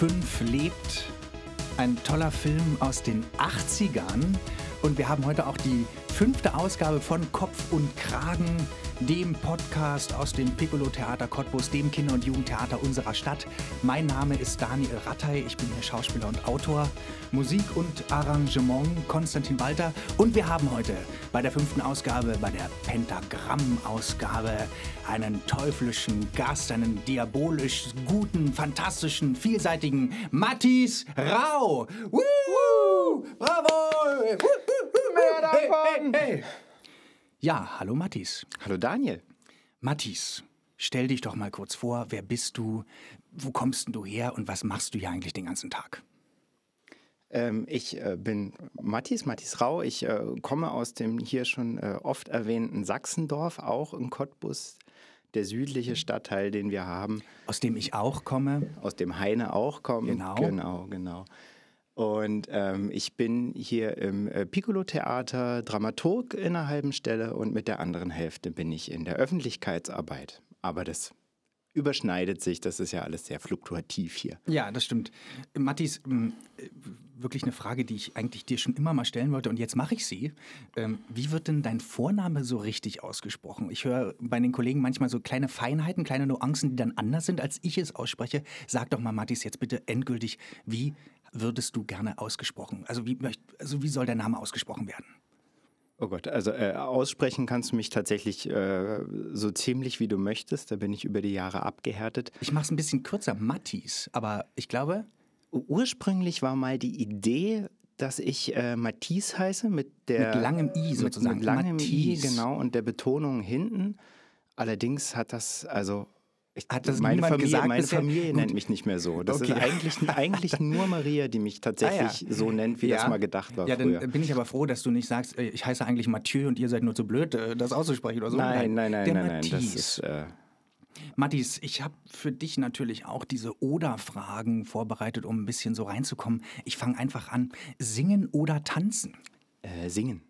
Nummer 5 lebt. Ein toller Film aus den 80ern. Und wir haben heute auch die fünfte Ausgabe von Kopf und Kragen, dem Podcast aus dem Piccolo Theater Cottbus, dem Kinder- und Jugendtheater unserer Stadt. Mein Name ist Daniel Rattay, ich bin hier Schauspieler und Autor. Musik und Arrangement Konstantin Walter. Und wir haben heute bei der fünften Ausgabe, bei der Pentagramm-Ausgabe, einen teuflischen Gast, einen diabolisch guten, fantastischen, vielseitigen Matthias Rau. Woo! Bravo! Mehr davon! Hey, hey, hey. Ja, hallo Matthias. Hallo Daniel. Matthias, stell dich doch mal kurz vor. Wer bist du? Wo kommst du her? Und was machst du hier eigentlich den ganzen Tag? Ähm, ich äh, bin Matthias, Matthias Rau. Ich äh, komme aus dem hier schon äh, oft erwähnten Sachsendorf, auch in Cottbus, der südliche Stadtteil, den wir haben. Aus dem ich auch komme. Aus dem Heine auch komme. Genau. Genau, genau. Und ähm, ich bin hier im äh, Piccolo-Theater Dramaturg in einer halben Stelle und mit der anderen Hälfte bin ich in der Öffentlichkeitsarbeit. Aber das überschneidet sich, das ist ja alles sehr fluktuativ hier. Ja, das stimmt. Matthias, ähm, wirklich eine Frage, die ich eigentlich dir schon immer mal stellen wollte und jetzt mache ich sie. Ähm, wie wird denn dein Vorname so richtig ausgesprochen? Ich höre bei den Kollegen manchmal so kleine Feinheiten, kleine Nuancen, die dann anders sind, als ich es ausspreche. Sag doch mal, Matthias, jetzt bitte endgültig, wie würdest du gerne ausgesprochen? Also wie, also wie soll der Name ausgesprochen werden? Oh Gott, also äh, aussprechen kannst du mich tatsächlich äh, so ziemlich wie du möchtest. Da bin ich über die Jahre abgehärtet. Ich mache es ein bisschen kürzer, Mattis, aber ich glaube. Ursprünglich war mal die Idee, dass ich äh, Matisse heiße mit der mit langem i sozusagen. Mit, mit langem Matisse. i genau und der Betonung hinten. Allerdings hat das also hat das meine Familie, gesagt meine bisher? Familie Gut. nennt mich nicht mehr so. Das Okay. ist eigentlich, eigentlich nur Maria, die mich tatsächlich Ah, ja. so nennt, wie Ja. das mal gedacht war Ja, früher. dann bin ich aber froh, dass du nicht sagst, äh, ich heiße eigentlich Mathieu und ihr seid nur zu blöd, äh, das auszusprechen oder so. nein, nein, nein, der nein, nein. Das ist, äh, Mattis, ich habe für dich natürlich auch diese Oder-Fragen vorbereitet, um ein bisschen so reinzukommen. Ich fange einfach an. Singen oder tanzen? äh, singen.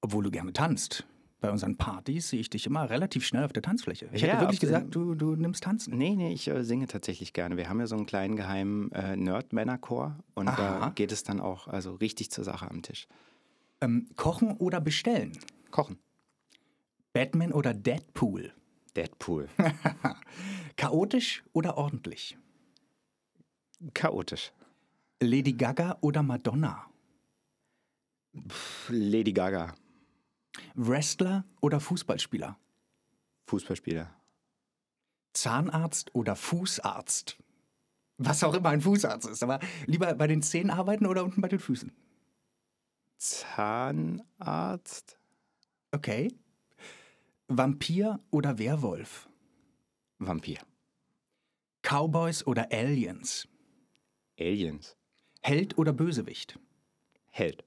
Obwohl du gerne tanzt. Bei unseren Partys sehe ich dich immer relativ schnell auf der Tanzfläche. Ich Ja, hätte wirklich gesagt, du, du nimmst Tanzen. Nee, nee, ich äh, singe tatsächlich gerne. Wir haben ja so einen kleinen geheimen äh, Nerd-Männerchor und Aha. da geht es dann auch also richtig zur Sache am Tisch. Ähm, kochen oder bestellen? Kochen. Batman oder Deadpool? Deadpool. Chaotisch oder ordentlich? Chaotisch. Lady Gaga oder Madonna? Pff, Lady Gaga. Wrestler oder Fußballspieler? Fußballspieler. Zahnarzt oder Fußarzt? Was auch immer ein Fußarzt ist, aber lieber bei den Zähnen arbeiten oder unten bei den Füßen? Zahnarzt. Okay. Vampir oder Werwolf? Vampir. Cowboys oder Aliens? Aliens. Held oder Bösewicht? Held.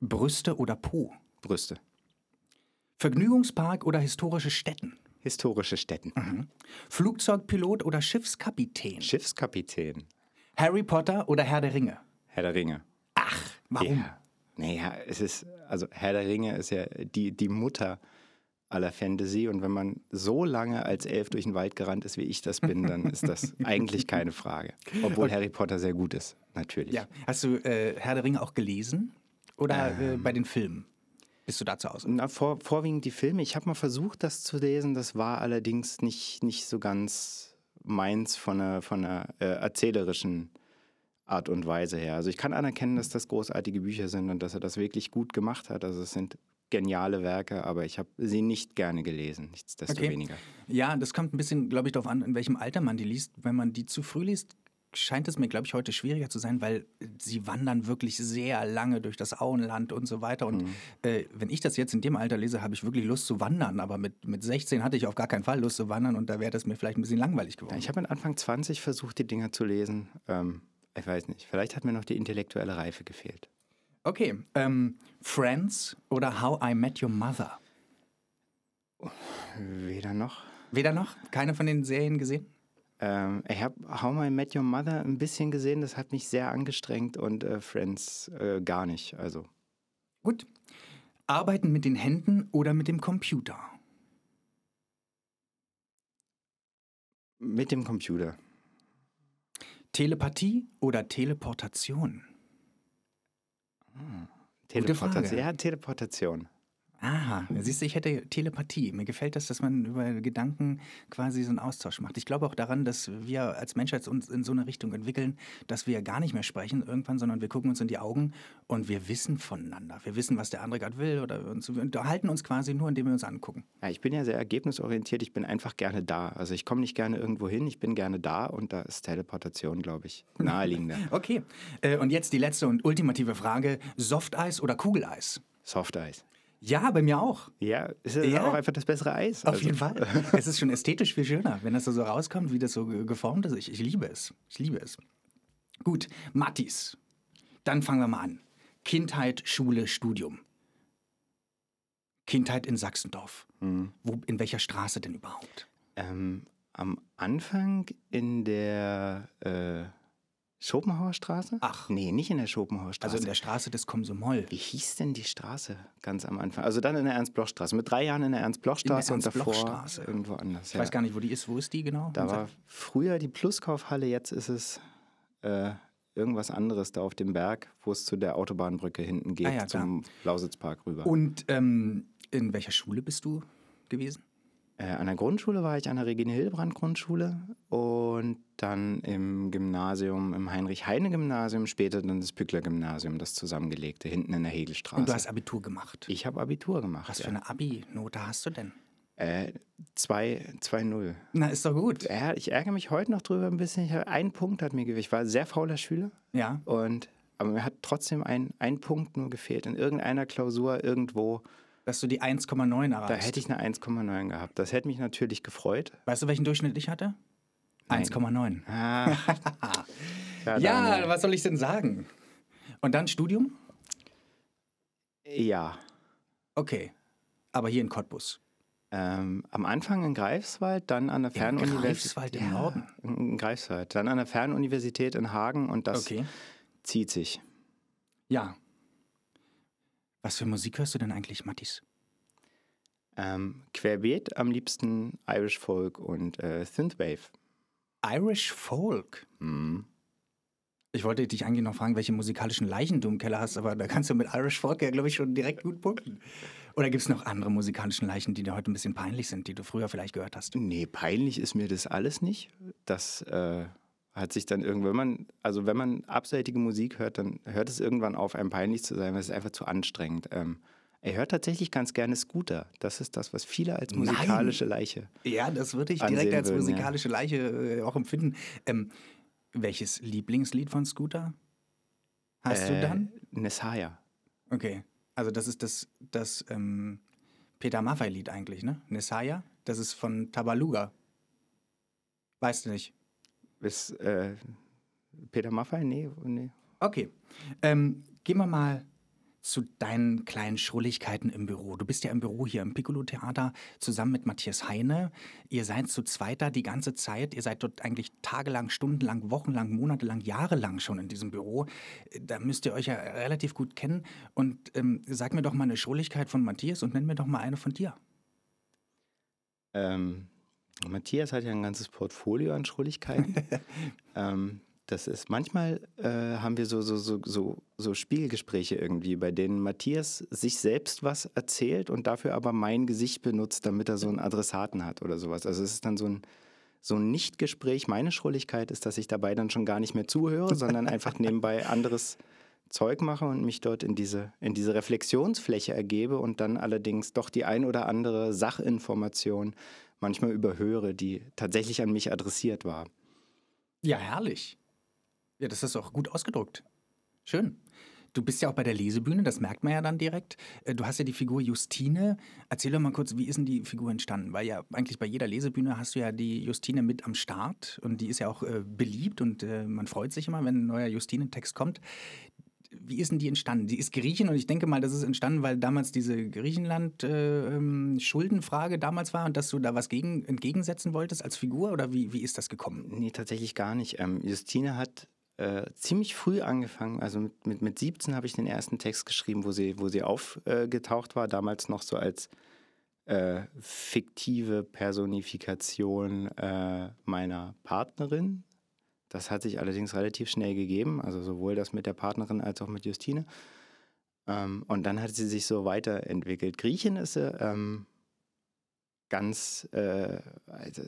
Brüste oder Po? Brüste. Vergnügungspark oder historische Stätten? Historische Stätten. Mhm. Flugzeugpilot oder Schiffskapitän? Schiffskapitän. Harry Potter oder Herr der Ringe? Herr der Ringe. Ach, warum? Ja. Naja, es ist, also Herr der Ringe ist ja die, die Mutter aller Fantasy und wenn man so lange als Elf durch den Wald gerannt ist, wie ich das bin, dann ist das eigentlich keine Frage. Obwohl Harry Potter sehr gut ist, natürlich. Ja. Hast du äh, Herr der Ringe auch gelesen? Oder äh, bei den Filmen? Bist du da zu Hause? Na, vor, vorwiegend die Filme. Ich habe mal versucht, das zu lesen. Das war allerdings nicht, nicht so ganz meins von einer, von einer äh, erzählerischen Art und Weise her. Also ich kann anerkennen, dass das großartige Bücher sind und dass er das wirklich gut gemacht hat. Also es sind geniale Werke, aber ich habe sie nicht gerne gelesen, nichtsdestoweniger. Ja, das kommt ein bisschen, glaube ich, darauf an, in welchem Alter man die liest. Wenn man die zu früh liest, scheint es mir, glaube ich, heute schwieriger zu sein, weil sie wandern wirklich sehr lange durch das Auenland und so weiter. Und äh, wenn ich das jetzt in dem Alter lese, habe ich wirklich Lust zu wandern. Aber mit, mit 16 hatte ich auf gar keinen Fall Lust zu wandern und da wäre das mir vielleicht ein bisschen langweilig geworden. Ich habe mit Anfang 20 versucht, die Dinger zu lesen. Ähm, ich weiß nicht, vielleicht hat mir noch die intellektuelle Reife gefehlt. Okay, ähm, Friends oder How I Met Your Mother? Weder noch. Weder noch? Keine von den Serien gesehen? Ähm, ich habe How I Met Your Mother ein bisschen gesehen, das hat mich sehr angestrengt und äh, Friends äh, gar nicht. Also Gut. Arbeiten mit den Händen oder mit dem Computer? mit dem Computer. Telepathie oder Teleportation? Teleportation. Frage. Ja, Teleportation. Aha, siehst du, ich hätte Telepathie. Mir gefällt das, dass man über Gedanken quasi so einen Austausch macht. Ich glaube auch daran, dass wir als Menschheit uns in so eine Richtung entwickeln, dass wir gar nicht mehr sprechen irgendwann, sondern wir gucken uns in die Augen und wir wissen voneinander. Wir wissen, was der andere gerade will oder uns, wir unterhalten uns quasi nur, indem wir uns angucken. Ja, ich bin ja sehr ergebnisorientiert. Ich bin einfach gerne da. Also ich komme nicht gerne irgendwo hin. Ich bin gerne da und da ist Teleportation, glaube ich, naheliegender. Okay, äh, und jetzt die letzte und ultimative Frage: Softeis oder Kugeleis? Softeis. Ja, bei mir auch. Ja, ist das Ja. auch einfach das bessere Eis. Auf Also- jeden Fall. Es ist schon ästhetisch viel schöner, wenn das so rauskommt, wie das so ge- geformt ist. Ich, ich liebe es. Ich liebe es. Gut, Mattis. Dann fangen wir mal an. Kindheit, Schule, Studium. Kindheit in Sachsendorf. Mhm. Wo, in welcher Straße denn überhaupt? Ähm, am Anfang in der äh, Schopenhauer Straße? Ach. Nee, nicht in der Schopenhauer Straße. Also in der Straße des Komsomol. Wie hieß denn die Straße ganz am Anfang? Also dann in der Ernst-Bloch-Straße. Mit drei Jahren in der Ernst-Bloch-Straße und davor Ernst-Bloch-Straße. irgendwo anders. Ich weiß gar nicht, wo die ist. Wo ist die genau? Da war früher die Pluskaufhalle, jetzt ist es äh, irgendwas anderes da auf dem Berg, wo es zu der Autobahnbrücke hinten geht, Ah ja, zum Lausitzpark rüber. Und ähm, in welcher Schule bist du gewesen? Äh, an der Grundschule war ich an der Regine Hildebrand Grundschule und dann im Gymnasium, im Heinrich-Heine-Gymnasium, später dann das Pückler-Gymnasium, das zusammengelegte, hinten in der Hegelstraße. Und du hast Abitur gemacht. ich habe Abitur gemacht. Was ja. für eine Abi-Note hast du denn? Äh, 2-0. Na, ist doch gut. Ja, ich ärgere mich heute noch drüber ein bisschen. Ein Punkt hat mir gefehlt. Ich war ein sehr fauler Schüler Ja. und aber mir hat trotzdem ein, ein Punkt nur gefehlt. In irgendeiner Klausur irgendwo, Dass du die 1,9 erreichst. da hätte ich eine 1,9 gehabt. Das hätte mich natürlich gefreut. Weißt du, welchen Durchschnitt ich hatte? Nein. 1,9. Ah, ja, Ja, Daniel. was soll ich denn sagen? Und dann Studium? ja. Okay. Aber hier in Cottbus. Ähm, am Anfang in Greifswald, dann an der Fernuniversität. Greifswald im Norden? In Greifswald. Dann an der Fernuniversität in Hagen und das Okay. zieht sich. Ja. Was für Musik hörst du denn eigentlich, Mattis? Ähm, querbeet am liebsten Irish Folk und äh, Synthwave. Irish Folk. Ich wollte dich eigentlich noch fragen, welche musikalischen Leichen du im Keller hast, aber da kannst du mit Irish Folk ja, glaube ich, schon direkt gut punkten. Oder gibt es noch andere musikalischen Leichen, die dir heute ein bisschen peinlich sind, die du früher vielleicht gehört hast? Nee, peinlich ist mir das alles nicht. Das äh, hat sich dann irgendwann, wenn man, also wenn man abseitige Musik hört, dann hört es irgendwann auf, einem peinlich zu sein, weil es ist einfach zu anstrengend. Ähm, er hört tatsächlich ganz gerne Scooter. Das ist das, was viele als Nein. musikalische Leiche. Ja, das würde ich direkt als würden, ja. musikalische Leiche äh, auch empfinden. Ähm, welches Lieblingslied von Scooter hast du Äh, dann? Nessaya. Okay, also das ist das, das ähm, Peter Maffay-Lied eigentlich, ne? Nesaya? Das ist von Tabaluga. Weißt du nicht? Ist äh, Peter Maffay? Nee, nee. Okay, ähm, gehen wir mal zu deinen kleinen Schrulligkeiten im Büro. Du bist ja im Büro hier im Piccolo-Theater zusammen mit Matthias Heine. Ihr seid zu zweit da die ganze Zeit. Ihr seid dort eigentlich tagelang, stundenlang, wochenlang, monatelang, jahrelang schon in diesem Büro. Da müsst ihr euch ja relativ gut kennen. Und ähm, sag mir doch mal eine Schrulligkeit von Matthias und nenn mir doch mal eine von dir. Ähm, Matthias hat ja ein ganzes Portfolio an Schrulligkeiten. ähm, das ist manchmal äh, haben wir so, so, so, so, so Spiegelgespräche irgendwie, bei denen Matthias sich selbst was erzählt und dafür aber mein Gesicht benutzt, damit er so einen Adressaten hat oder sowas. Also es ist dann so ein, so ein Nicht-Gespräch. Meine Schrulligkeit ist, dass ich dabei dann schon gar nicht mehr zuhöre, sondern einfach nebenbei anderes Zeug mache und mich dort in diese, in diese Reflexionsfläche ergebe und dann allerdings doch die ein oder andere Sachinformation manchmal überhöre, die tatsächlich an mich adressiert war. Ja, herrlich. Ja, das ist auch gut ausgedrückt. Schön. Du bist ja auch bei der Lesebühne, das merkt man ja dann direkt. Äh, Du hast ja die Figur Justine. Erzähl doch mal kurz, wie ist denn die Figur entstanden? Weil ja eigentlich bei jeder Lesebühne hast du ja die Justine mit am Start und die ist ja auch äh, beliebt und äh, man freut sich immer, wenn ein neuer Justine-Text kommt. Wie ist denn die entstanden? Die ist Griechin und ich denke mal, das ist entstanden, weil damals diese Griechenland-Schuldenfrage damals war und dass du da was gegen, entgegensetzen wolltest als Figur oder wie, wie ist das gekommen? Nee, tatsächlich gar nicht. Ähm, Justine hat äh, ziemlich früh angefangen. Also mit, mit, mit 17 habe ich den ersten Text geschrieben, wo sie, wo sie aufgetaucht war, damals noch so als äh, fiktive Personifikation äh, meiner Partnerin. Das hat sich allerdings relativ schnell gegeben, also sowohl das mit der Partnerin als auch mit Justine. Ähm, und dann hat sie sich so weiterentwickelt. Griechen ist sie ähm, ganz, äh, also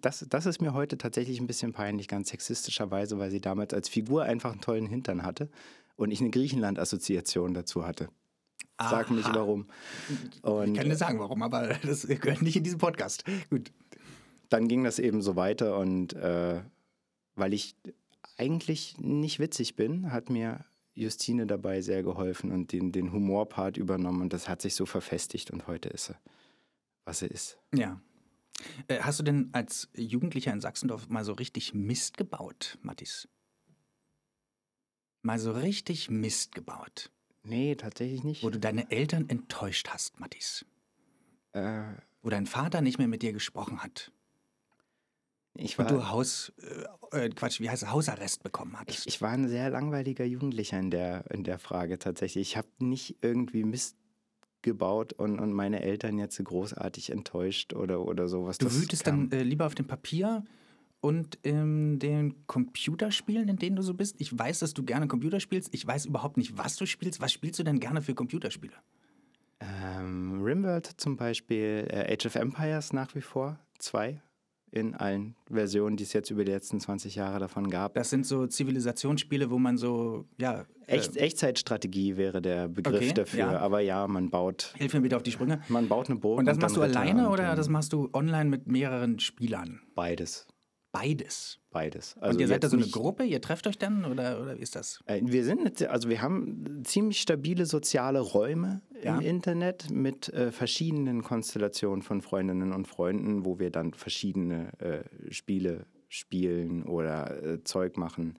das, das, ist mir heute tatsächlich ein bisschen peinlich, ganz sexistischerweise, weil sie damals als Figur einfach einen tollen Hintern hatte und ich eine Griechenland-Assoziation dazu hatte. Sag Aha. mir nicht warum. Und Ich kann dir sagen, warum, aber das gehört nicht in diesen Podcast. Gut. dann ging das eben so weiter und äh, weil ich eigentlich nicht witzig bin, hat mir Justine dabei sehr geholfen und den, den Humorpart übernommen und das hat sich so verfestigt und heute ist sie, was sie ist. Ja. Äh, Hast du denn als Jugendlicher in Sachsendorf mal so richtig Mist gebaut, Mathis? Mal so richtig Mist gebaut, Nee, tatsächlich nicht. wo du deine Eltern enttäuscht hast, Mathis. Äh, Wo dein Vater nicht mehr mit dir gesprochen hat. Ich, war, Und du Haus, äh, äh, Quatsch, wie heißt es, Hausarrest bekommen hattest. ich war ein sehr langweiliger Jugendlicher in der, in der Frage tatsächlich. Ich habe nicht irgendwie Mist gebaut und, und meine Eltern jetzt großartig enttäuscht oder, oder sowas. du wütest dann äh, lieber auf dem Papier und in den Computerspielen, in denen du so bist. Ich weiß, dass du gerne Computer spielst. Ich weiß überhaupt nicht, was du spielst. Was spielst du denn gerne für Computerspiele? Ähm, Rimworld zum Beispiel, äh, Age of Empires nach wie vor, zwei in allen Versionen, die es jetzt über die letzten 20 Jahre davon gab. Das sind so Zivilisationsspiele, wo man so, ja. äh, Echt, Echtzeitstrategie wäre der Begriff Okay, dafür, ja. aber ja, man baut, Hilf mir bitte auf die Sprünge. man baut eine Burg. Und das dann machst du alleine und oder das machst du online mit mehreren Spielern? Beides, Beides. beides. und ihr seid da so eine Gruppe, ihr trefft euch dann oder, oder wie ist das? Äh, Wir sind, also wir haben ziemlich stabile soziale Räume Ja. im Internet mit äh, verschiedenen Konstellationen von Freundinnen und Freunden, wo wir dann verschiedene äh, Spiele spielen oder äh, Zeug machen.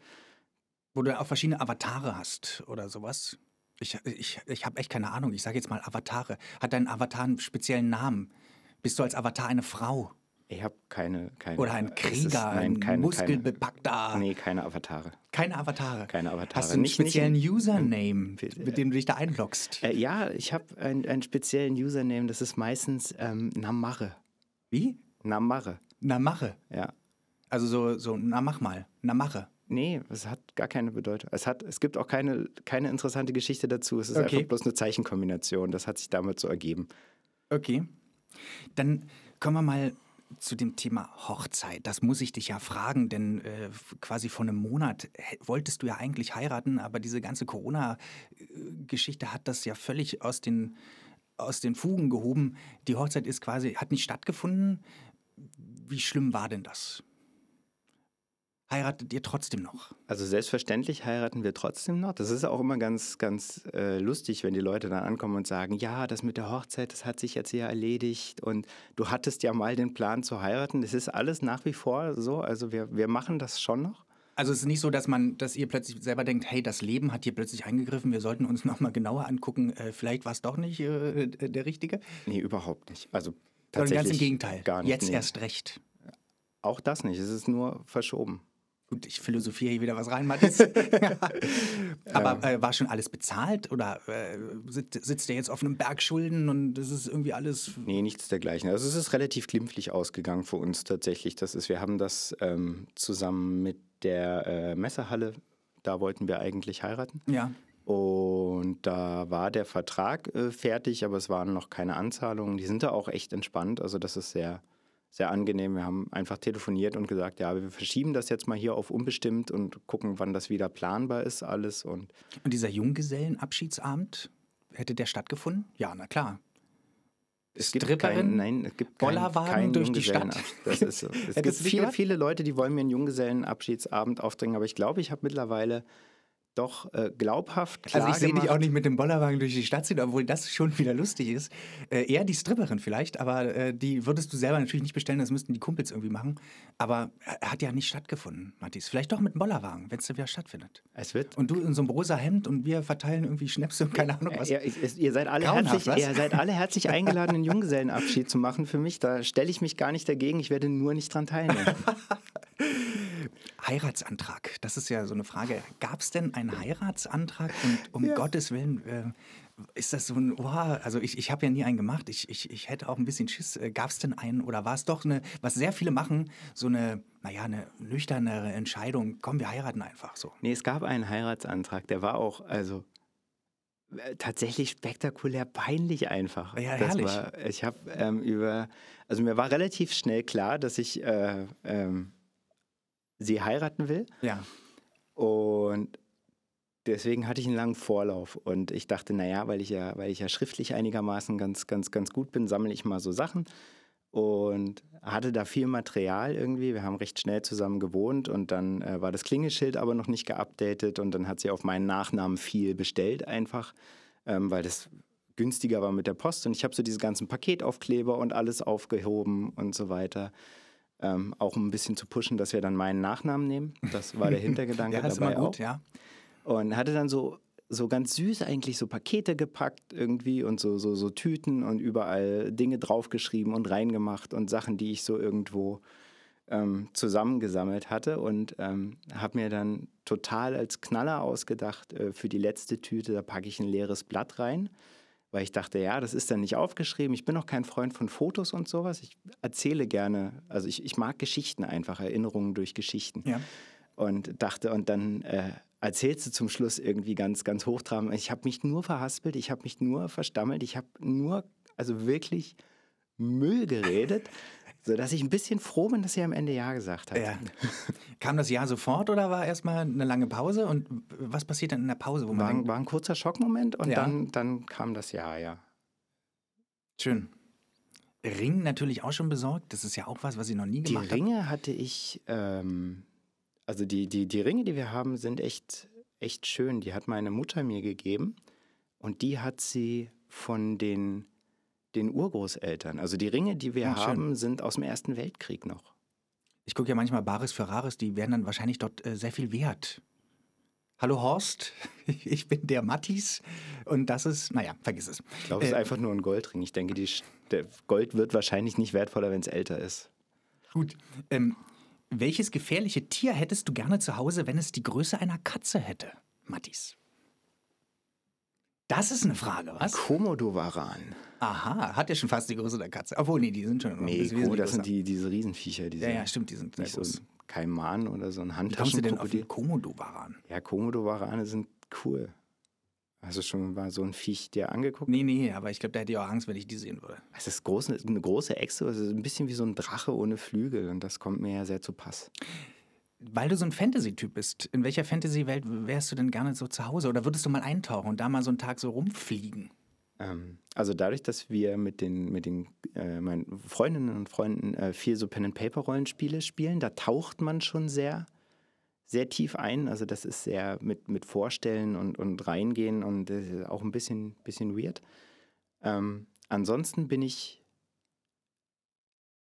Wo du auch verschiedene Avatare hast oder sowas? Ich, ich, ich habe echt keine Ahnung. Ich sage jetzt mal Avatare. Hat dein Avatar einen speziellen Namen? Bist du als Avatar eine Frau? Ich habe keine, keine. Oder ein es ist- Krieger, nein, ein keine, muskelbepackter? Keine, nee, keine Avatare. Keine Avatare. Keine Avatare. Hast du einen Nicht- nicht speziellen in- Username, mit dem du dich da einloggst? Äh, ja, ich habe ein, einen speziellen Username, das ist meistens ähm, Namarre. Wie? Namarre, Na mache. ja. Also so, so, na mach mal. Na mache. Nee, es hat gar keine Bedeutung. Es, hat, es gibt auch keine, keine interessante Geschichte dazu. Es ist Okay. einfach bloß eine Zeichenkombination. Das hat sich damit so ergeben. Okay. Dann kommen wir mal zu dem Thema Hochzeit. Das muss ich dich ja fragen, denn äh, quasi vor einem Monat wolltest du ja eigentlich heiraten, aber diese ganze Corona-Geschichte hat das ja völlig aus den, aus den Fugen gehoben. Die Hochzeit ist quasi, hat nicht stattgefunden. Wie schlimm war denn das? Heiratet ihr trotzdem noch? Also selbstverständlich heiraten wir trotzdem noch. Das ist auch immer ganz, ganz äh, lustig, wenn die Leute dann ankommen und sagen, ja, das mit der Hochzeit, das hat sich jetzt ja erledigt und du hattest ja mal den Plan zu heiraten. Das ist alles nach wie vor so. Also wir, wir machen das schon noch. Also es ist nicht so, dass man, dass ihr plötzlich selber denkt, hey, das Leben hat hier plötzlich eingegriffen, wir sollten uns nochmal genauer angucken, äh, vielleicht war es doch nicht äh, der Richtige. Nee, überhaupt nicht. Also Sondern tatsächlich ganz im Gegenteil. Gar nicht. Jetzt nee. erst recht. Auch das nicht. Es ist nur verschoben. Gut, ich philosophiere hier wieder was rein, Mathis. Aber äh, war schon alles bezahlt oder äh, sitzt, sitzt ihr jetzt auf einem Berg Schulden und das ist irgendwie alles. Nee, nichts dergleichen. Also es ist relativ glimpflich ausgegangen für uns tatsächlich. Das ist, wir haben das ähm, zusammen mit der äh, Messehalle, da wollten wir eigentlich heiraten. Ja. Und da war der Vertrag äh, fertig, aber es waren noch keine Anzahlungen. Die sind da auch echt entspannt. Also das ist sehr, sehr angenehm. Wir haben einfach telefoniert und gesagt, ja, wir verschieben das jetzt mal hier auf unbestimmt und gucken, wann das wieder planbar ist alles. Und Und dieser Junggesellenabschiedsabend, hätte der stattgefunden? Ja, na klar. es gibt keinen, nein, es gibt keinen, keinen durch die Stadt. Das ist so. Es gibt viele, viele Leute, die wollen mir einen Junggesellenabschiedsabend aufdrängen, aber ich glaube, ich habe mittlerweile doch äh, glaubhaft klar Also ich sehe dich auch nicht mit dem Bollerwagen durch die Stadt ziehen, obwohl das schon wieder lustig ist. Äh, eher die Stripperin vielleicht, aber äh, die würdest du selber natürlich nicht bestellen, das müssten die Kumpels irgendwie machen. Aber er hat ja nicht stattgefunden, Mathis. Vielleicht doch mit dem Bollerwagen, wenn es dann wieder stattfindet. Es wird Und du in so einem rosa Hemd und wir verteilen irgendwie Schnäpse und keine Ahnung was. Ja, ich- ihr, seid alle Grauenhaft, herzlich, was? ihr seid alle herzlich eingeladen, einen Junggesellenabschied zu machen für mich. Da stelle ich mich gar nicht dagegen. Ich werde nur nicht dran teilnehmen. Heiratsantrag, das ist ja so eine Frage. Gab es denn einen Heiratsantrag? Und um ja. Gottes Willen, äh, ist das so ein, oh, also ich, ich habe ja nie einen gemacht. Ich, ich, ich hätte auch ein bisschen Schiss. Äh, Gab es denn einen oder war es doch eine, was sehr viele machen, so eine, naja, eine nüchternere Entscheidung? Komm, wir heiraten einfach so. Nee, es gab einen Heiratsantrag, der war auch, also äh, tatsächlich spektakulär peinlich einfach. Ja, herrlich. War, ich habe ähm, über, also mir war relativ schnell klar, dass ich äh, ähm, sie heiraten will. Ja. Und deswegen hatte ich einen langen Vorlauf und ich dachte, naja, weil ich ja, weil ich ja schriftlich einigermaßen ganz, ganz, ganz gut bin, sammle ich mal so Sachen und hatte da viel Material irgendwie. Wir haben recht schnell zusammen gewohnt und dann äh, war das Klingelschild aber noch nicht geupdatet und dann hat sie auf meinen Nachnamen viel bestellt einfach, ähm, weil das günstiger war mit der Post und ich habe so diese ganzen Paketaufkleber und alles aufgehoben und so weiter. Ähm, auch um ein bisschen zu pushen, dass wir dann meinen Nachnamen nehmen. Das war der Hintergedanke ja, das dabei ist immer gut, auch. ja. Und hatte dann so, so ganz süß eigentlich so Pakete gepackt irgendwie und so, so, so Tüten und überall Dinge draufgeschrieben und reingemacht und Sachen, die ich so irgendwo ähm, zusammengesammelt hatte und ähm, habe mir dann total als Knaller ausgedacht, äh, für die letzte Tüte, da packe ich ein leeres Blatt rein weil ich dachte, ja, das ist dann nicht aufgeschrieben. Ich bin auch kein Freund von Fotos und sowas. Ich erzähle gerne, also ich, ich mag Geschichten einfach, Erinnerungen durch Geschichten. Ja. Und dachte, und dann äh, erzählst du zum Schluss irgendwie ganz, ganz hochtrabend. Ich habe mich nur verhaspelt, ich habe mich nur verstammelt, ich habe nur, also wirklich Müll geredet. So dass ich ein bisschen froh bin, dass sie am Ende Ja gesagt hat. Ja. Kam das Ja sofort oder war erstmal eine lange Pause? Und was passiert dann in der Pause? Wo war, man war ein kurzer Schockmoment und ja. dann, dann kam das Ja, ja. Schön. Ring natürlich auch schon besorgt. Das ist ja auch was, was ich noch nie gemacht habe. Die Ringe hab. hatte ich, ähm, also die, die, die Ringe, die wir haben, sind echt, echt schön. Die hat meine Mutter mir gegeben und die hat sie von den den Urgroßeltern. Also die Ringe, die wir ja, haben, schön. sind aus dem Ersten Weltkrieg noch. Ich gucke ja manchmal Baris Ferraris, die werden dann wahrscheinlich dort äh, sehr viel wert. Hallo Horst, ich bin der Mattis und das ist, naja, vergiss es. Ich glaube, es ist äh, einfach nur ein Goldring. Ich denke, die, der Gold wird wahrscheinlich nicht wertvoller, wenn es älter ist. Gut. Ähm, welches gefährliche Tier hättest du gerne zu Hause, wenn es die Größe einer Katze hätte, Mattis? Das ist eine Frage, was? Komodowaran. Aha, hat ja schon fast die Größe der Katze. Obwohl, nee, die sind schon. Nee, Komodo, das sind die, diese Riesenviecher. Diese, ja, ja, stimmt, die sind nicht so ein Kaiman oder so ein Handtaschenkrokodil. Wie kommst du denn auf den Komodowaran? Ja, Komodowarane sind cool. Hast du schon mal so ein Viech dir angeguckt? Nee, nee, aber ich glaube, der hätte ja auch Angst, wenn ich die sehen würde. Es ist groß, eine große Echse, es ist ein bisschen wie so ein Drache ohne Flügel und das kommt mir ja sehr zu Pass weil du so ein Fantasy-Typ bist, in welcher Fantasy-Welt wärst du denn gerne so zu Hause? Oder würdest du mal eintauchen und da mal so einen Tag so rumfliegen? Ähm, also dadurch, dass wir mit den, mit den äh, meinen Freundinnen und Freunden äh, viel so Pen-and-Paper-Rollenspiele spielen, da taucht man schon sehr, sehr tief ein. Also das ist sehr mit, mit Vorstellen und, und Reingehen und äh, auch ein bisschen, bisschen weird. Ähm, ansonsten bin ich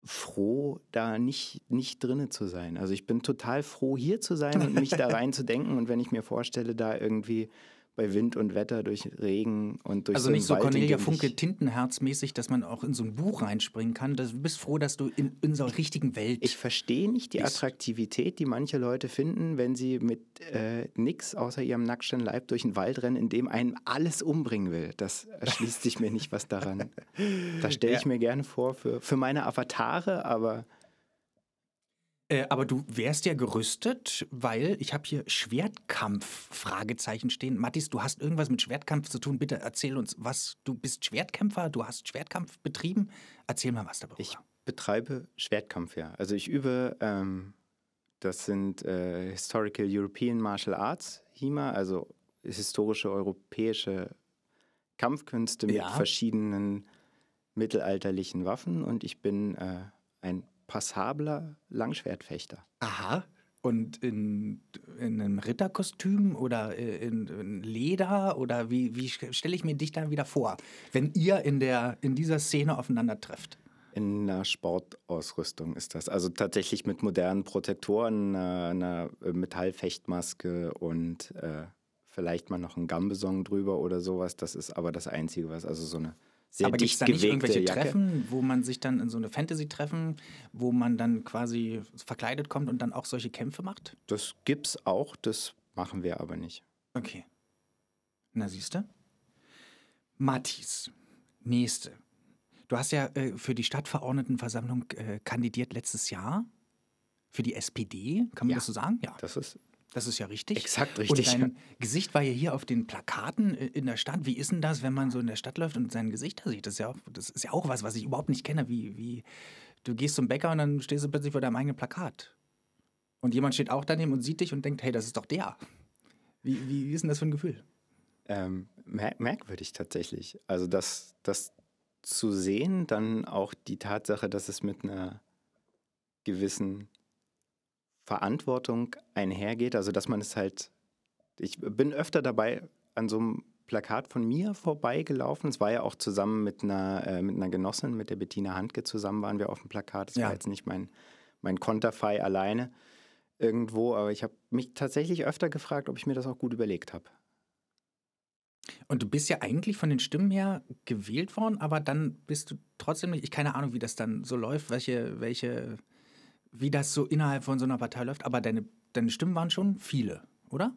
froh, da nicht, nicht drinne zu sein. Also ich bin total froh, hier zu sein und mich da reinzudenken. Und wenn ich mir vorstelle, da irgendwie bei Wind und Wetter, durch Regen und durch Also so nicht so Wald, Cornelia Funke Tintenherz-mäßig, dass man auch in so ein Buch reinspringen kann. Du bist froh, dass du in unserer richtigen Welt. Ich verstehe nicht die Attraktivität, die manche Leute finden, wenn sie mit äh, nichts außer ihrem nackten Leib durch den Wald rennen, in dem einen alles umbringen will. Das erschließt sich mir nicht was daran. Da stelle ich ja. mir gerne vor für, für meine Avatare, aber äh, aber du wärst ja gerüstet, weil ich habe hier Schwertkampf Fragezeichen stehen. Mathis, du hast irgendwas mit Schwertkampf zu tun. Bitte erzähl uns, was du bist Schwertkämpfer, du hast Schwertkampf betrieben. Erzähl mal was darüber. Ich betreibe Schwertkampf, ja. Also ich übe, ähm, das sind äh, Historical European Martial Arts, HIMA, also historische europäische Kampfkünste mit ja. verschiedenen mittelalterlichen Waffen und ich bin äh, ein passabler Langschwertfechter. Aha. Und in, in einem Ritterkostüm oder in, in Leder oder wie, wie stelle ich mir dich dann wieder vor, wenn ihr in, der, in dieser Szene aufeinander trefft? In einer Sportausrüstung ist das. Also tatsächlich mit modernen Protektoren, einer, Metallfechtmaske und äh, vielleicht mal noch ein Gambesong drüber oder sowas. Das ist aber das Einzige, was, also so eine sehr Aber gibt es dicht da nicht irgendwelche Jacke. Treffen, wo man sich dann in so eine Fantasy-Treffen, wo man dann quasi verkleidet kommt und dann auch solche Kämpfe macht? Das gibt's auch, das machen wir aber nicht. Okay. Na, siehst du? Mathis, nächste. Du hast ja äh, für die Stadtverordnetenversammlung äh, kandidiert letztes Jahr. Für die SPD, kann man Ja. das so sagen? Ja. Das ist Das ist ja richtig. Exakt richtig, Und dein Gesicht war ja hier auf den Plakaten in der Stadt. Wie ist denn das, wenn man so in der Stadt läuft und sein Gesicht da sieht? Das ist ja auch, das ist ja auch was, was ich überhaupt nicht kenne. Wie, wie du gehst zum Bäcker und dann stehst du plötzlich vor deinem eigenen Plakat. Und jemand steht auch daneben und sieht dich und denkt, hey, das ist doch der. Wie, wie, wie ist denn das für ein Gefühl? ähm, mer merkwürdig tatsächlich. Also das, das zu sehen, dann auch die Tatsache, dass es mit einer gewissen Verantwortung einhergeht. Also dass man es halt, ich bin öfter dabei an so einem Plakat von mir vorbeigelaufen. Es war ja auch zusammen mit einer, äh, mit einer Genossin, mit der Bettina Handke zusammen waren wir auf dem Plakat. Es Ja. war jetzt nicht mein, mein Konterfei alleine irgendwo, aber ich habe mich tatsächlich öfter gefragt, ob ich mir das auch gut überlegt habe. Und du bist ja eigentlich von den Stimmen her gewählt worden, aber dann bist du trotzdem nicht, ich keine Ahnung, wie das dann so läuft, welche, welche, wie das so innerhalb von so einer Partei läuft, aber deine, deine Stimmen waren schon viele, oder?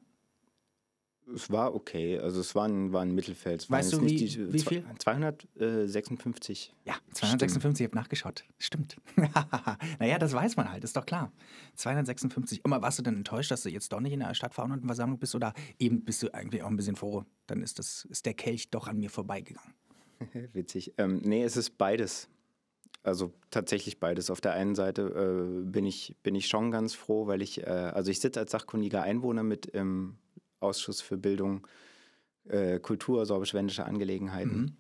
Es war okay, also es war ein, war ein Mittelfeld. Es Weißt du, nicht wie- die, wie viel? 256. Ja, 256, ich habe nachgeschaut. Stimmt. naja, das weiß man halt, ist doch klar. 256. Immer warst du denn enttäuscht, dass du jetzt doch nicht in der Stadtverordnetenversammlung bist oder eben bist du eigentlich auch ein bisschen froh? Dann ist, das, ist der Kelch doch an mir vorbeigegangen. Witzig. Ähm, nee, es ist beides. Also tatsächlich beides. Auf der einen Seite äh, bin, ich, bin ich schon ganz froh, weil ich, äh, also ich sitze als sachkundiger Einwohner mit im Ausschuss für Bildung, äh, Kultur, sorbisch-wendische Angelegenheiten Mhm.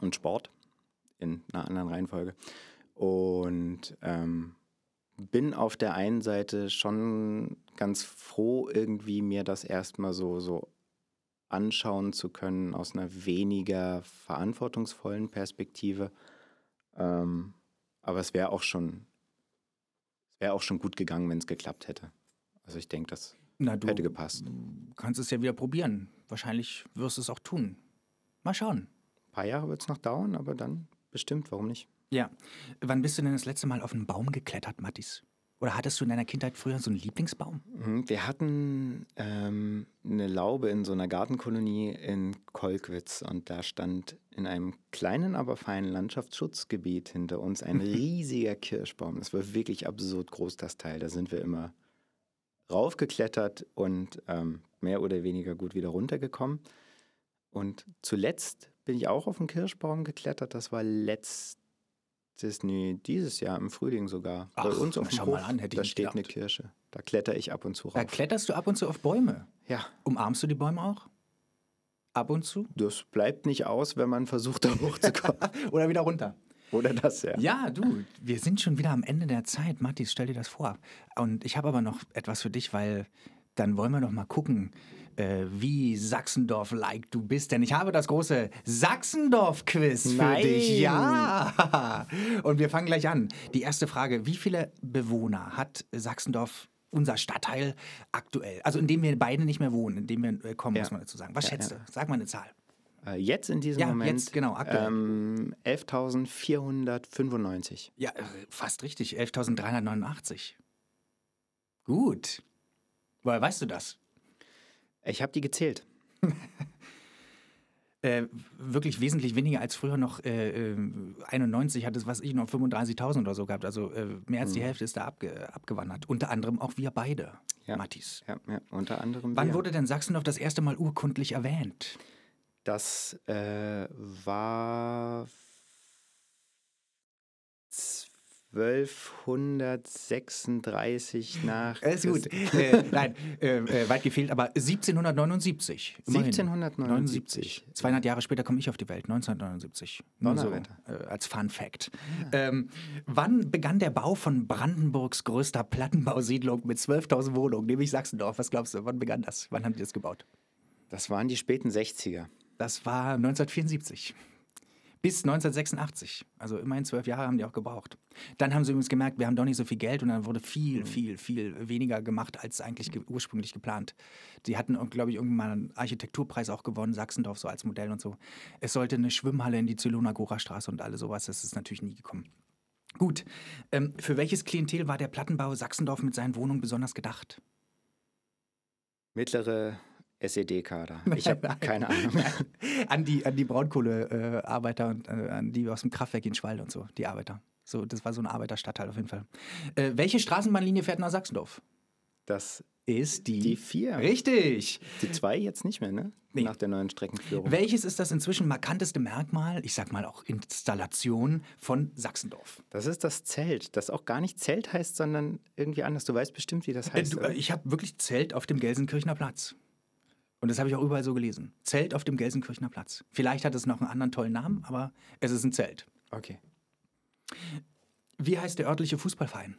und Sport in einer anderen Reihenfolge. Und ähm, bin auf der einen Seite schon ganz froh, irgendwie mir das erstmal so, so anschauen zu können aus einer weniger verantwortungsvollen Perspektive. Ähm, aber es wäre auch schon, es wäre auch schon gut gegangen, wenn es geklappt hätte. Also ich denke, das Na, hätte gepasst. kannst es ja wieder probieren. Wahrscheinlich wirst du es auch tun. Mal schauen. Ein paar Jahre wird es noch dauern, aber dann bestimmt, warum nicht? Ja. Wann bist du denn das letzte Mal auf einen Baum geklettert, Mattis? Oder hattest du in deiner Kindheit früher so einen Lieblingsbaum? Mhm, Wir hatten ähm, eine Laube in so einer Gartenkolonie in Kolkwitz und da stand in einem kleinen, aber feinen Landschaftsschutzgebiet hinter uns ein riesiger Kirschbaum. Das war wirklich absurd groß, das Teil. Da sind wir immer raufgeklettert und ähm, mehr oder weniger gut wieder runtergekommen. Und zuletzt bin ich auch auf den Kirschbaum geklettert. Das war letztes, nee, dieses Jahr im Frühling sogar. Bei Ach, uns auf dem schau Hof, mal an, da steht eine gedacht. Kirsche. Da kletter ich ab und zu Da rauf. kletterst du ab und zu auf Bäume. Ja, Umarmst du die Bäume auch? Ab und zu? das bleibt nicht aus, wenn man versucht, da hochzukommen. Oder wieder runter? Oder das, ja. Ja, du, wir sind schon wieder am Ende der Zeit. Mathis, stell dir das vor. Und ich habe aber noch etwas für dich, weil dann wollen wir noch mal gucken, äh, wie Sachsendorf-like du bist. Denn ich habe das große Sachsendorf-Quiz für Nein. dich. Ja. Und wir fangen gleich an. Die erste Frage: Wie viele Bewohner hat Sachsendorf? Unser Stadtteil aktuell, also in dem wir beide nicht mehr wohnen, in dem wir äh, kommen, Ja. muss man dazu sagen. Was Ja, schätzt ja. du? Sag mal eine Zahl. Äh, Jetzt in diesem Ja, Moment. jetzt, genau, aktuell. Ähm, 11.495. Ja, äh, fast richtig. 11.389. Gut. Woher weißt du das? Ich habe die gezählt. Äh, wirklich wesentlich weniger als früher noch äh, äh, 91 hat es, was ich, noch 35.000 oder so gehabt. Also äh, mehr als die Hälfte ist da abge abgewandert. Unter anderem auch wir beide, Ja. Mathis. Ja, ja, unter anderem. Wann wir. wurde denn Sachsendorf das erste Mal urkundlich erwähnt? Das äh, war 1236 nach. Ist gut. Äh, nein, äh, äh, weit gefehlt, aber 1779. immerhin. 1779. 200 Jahre später komme ich auf die Welt, 1979. Nur so, als Fun Fact. Ähm, wann begann der Bau von Brandenburgs größter Plattenbausiedlung mit 12.000 Wohnungen, nämlich Sachsendorf? Was glaubst du, wann begann das? Wann haben die das gebaut? Das waren die späten 60er. Das war 1974. Bis 1986. Also immerhin zwölf Jahre haben die auch gebraucht. Dann haben sie übrigens gemerkt, wir haben doch nicht so viel Geld und dann wurde viel, viel, viel weniger gemacht als eigentlich ge ursprünglich geplant. Sie hatten, glaube ich, irgendwann mal einen Architekturpreis auch gewonnen, Sachsendorf so als Modell und so. Es sollte eine Schwimmhalle in die Zyloner-Gora-Straße und alles sowas. Das ist natürlich nie gekommen. Gut, ähm, für welches Klientel war der Plattenbau Sachsendorf mit seinen Wohnungen besonders gedacht? Mittlere SED-Kader. Ich habe keine Ahnung. an die, an die Braunkohlearbeiter und äh, an die aus dem Kraftwerk in Schwalde und so, die Arbeiter. So, das war so eine Arbeiterstadtteil auf jeden Fall. Äh, welche Straßenbahnlinie fährt nach Sachsendorf? Das ist die. Die vier. Richtig. Die zwei jetzt nicht mehr, ne? Nee. Nach der neuen Streckenführung. Welches ist das inzwischen markanteste Merkmal, ich sag mal auch Installation von Sachsendorf? Das ist das Zelt, das auch gar nicht Zelt heißt, sondern irgendwie anders. Du weißt bestimmt, wie das Äh, heißt. du, äh, ich habe wirklich Zelt auf dem Gelsenkirchener Platz. Und das habe ich auch überall so gelesen. Zelt auf dem Gelsenkirchener Platz. Vielleicht hat es noch einen anderen tollen Namen, aber es ist ein Zelt. okay. Wie heißt der örtliche Fußballverein?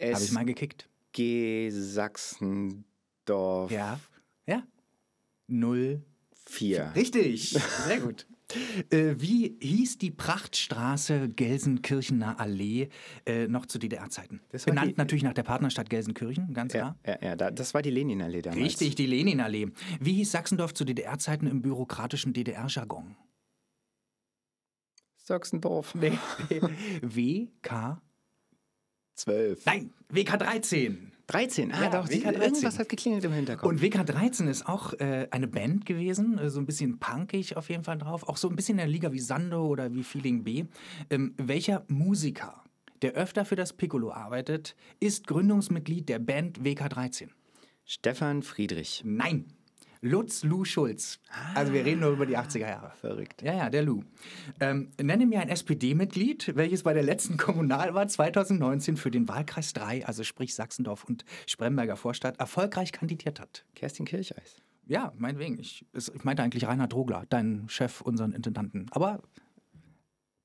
Habe ich mal gekickt. SG Sachsendorf Ja. Ja. Null. 4. Richtig. Sehr gut. Äh, wie hieß die Prachtstraße Gelsenkirchener Allee äh, noch zu DDR-Zeiten? Benannt die- natürlich nach der Partnerstadt Gelsenkirchen, ganz klar. Ja, ja, ja da, das war die Leninallee damals. Richtig, die Leninallee. Wie hieß Sachsendorf zu DDR-Zeiten im bürokratischen DDR-Jargon? Sachsendorf. Nee. WK. 12. Nein, WK 13. 13. Ah, Ja, doch. WK 13. Irgendwas hat geklingelt im Hinterkopf. Und WK 13 ist auch äh, eine Band gewesen, äh, so ein bisschen punkig auf jeden Fall drauf, auch so ein bisschen in der Liga wie Sando oder wie Feeling B. Ähm, welcher Musiker, der öfter für das Piccolo arbeitet, ist Gründungsmitglied der Band WK 13? Stefan Friedrich. Nein, Lutz Lou Schulz. Also wir reden nur über die 80er Jahre. Verrückt. Ja, ja, der Lou. Ähm, nenne mir ein SPD-Mitglied, welches bei der letzten Kommunalwahl 2019 für den Wahlkreis 3, also sprich Sachsendorf und Spremberger Vorstadt, erfolgreich kandidiert hat. Kerstin Kircheis. Ja, meinetwegen. Ich, ich meinte eigentlich Reinhard Drogler, deinen Chef, unseren Intendanten. Aber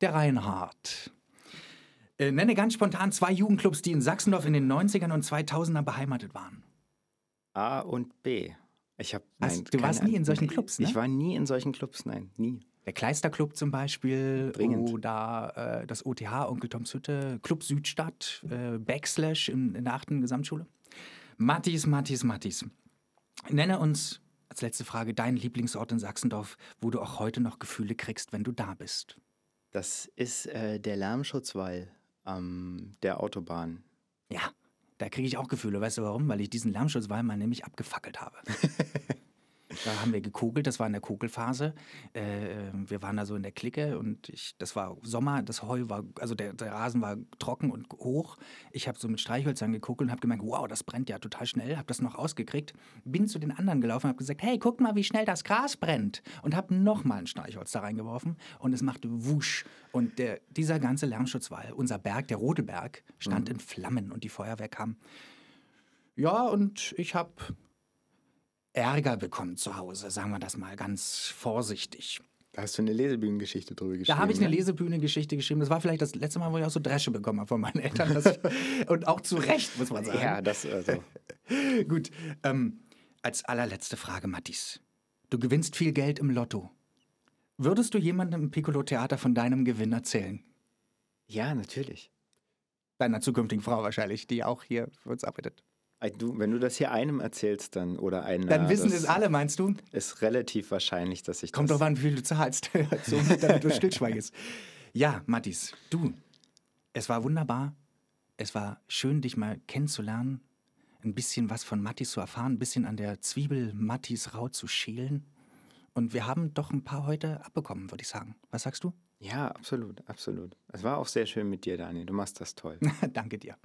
der Reinhard. Äh, nenne ganz spontan zwei Jugendclubs, die in Sachsendorf in den 90ern und 2000ern beheimatet waren. A und B. Ich habe Hast- du warst nie in solchen Clubs, ne? Ich war nie in solchen Clubs, nein, nie. Der Kleisterclub zum Beispiel Dringend. oder äh, das OTH, Onkel Toms Hütte, Club Südstadt, äh, Backslash in, in der achten Gesamtschule. Mattis, Mattis, Mattis. Nenne uns als letzte Frage deinen Lieblingsort in Sachsendorf, wo du auch heute noch Gefühle kriegst, wenn du da bist. Das ist äh, der Lärmschutzwall ähm, der Autobahn. Ja, da kriege ich auch Gefühle. Weißt du warum? Weil ich diesen Lärmschutzwall mal nämlich abgefackelt habe. Da haben wir gekogelt, das war in der Kogelphase. Äh, wir waren da so in der Clique und ich, das war Sommer, das Heu war, also der, der Rasen war trocken und hoch. Ich habe so mit Streichhölzern gekokelt und habe gemerkt, wow, das brennt ja total schnell. Habe das noch ausgekriegt, bin zu den anderen gelaufen und habe gesagt, hey, guck mal, wie schnell das Gras brennt. Und habe nochmal ein Streichholz da reingeworfen und es machte wusch. Und der, dieser ganze Lärmschutzwall, unser Berg, der Rote Berg, stand in Flammen und die Feuerwehr kam. Ja, und ich habe Ärger bekommen zu Hause, sagen wir das mal ganz vorsichtig. Da hast du eine Lesebühnengeschichte drüber geschrieben. Da habe ich eine ne? Lesebühne-Geschichte geschrieben. Das war vielleicht das letzte Mal, wo ich auch so Dresche bekommen habe von meinen Eltern. Das, und auch zu Recht, muss man sagen. Ja, das also. Gut. Ähm, als allerletzte Frage, Mattis. Du gewinnst viel Geld im Lotto. Würdest du jemandem im Piccolo-Theater von deinem Gewinn erzählen? Ja, natürlich. Deiner zukünftigen Frau wahrscheinlich, die auch hier für uns arbeitet. Du, wenn du das hier einem erzählst, dann oder einer, Dann wissen es alle, meinst du? Ist relativ wahrscheinlich, dass ich Kommt drauf an, wie viel du zahlst, so, damit du stillschweigest. Ja, Mattis, du, es war wunderbar. Es war schön, dich mal kennenzulernen, ein bisschen was von Mattis zu erfahren, ein bisschen an der Zwiebel Mattis Rau zu schälen. Und wir haben doch ein paar heute abbekommen, würde ich sagen. Was sagst du? Ja, absolut, absolut. Es war auch sehr schön mit dir, Daniel. Du machst das toll. Danke dir.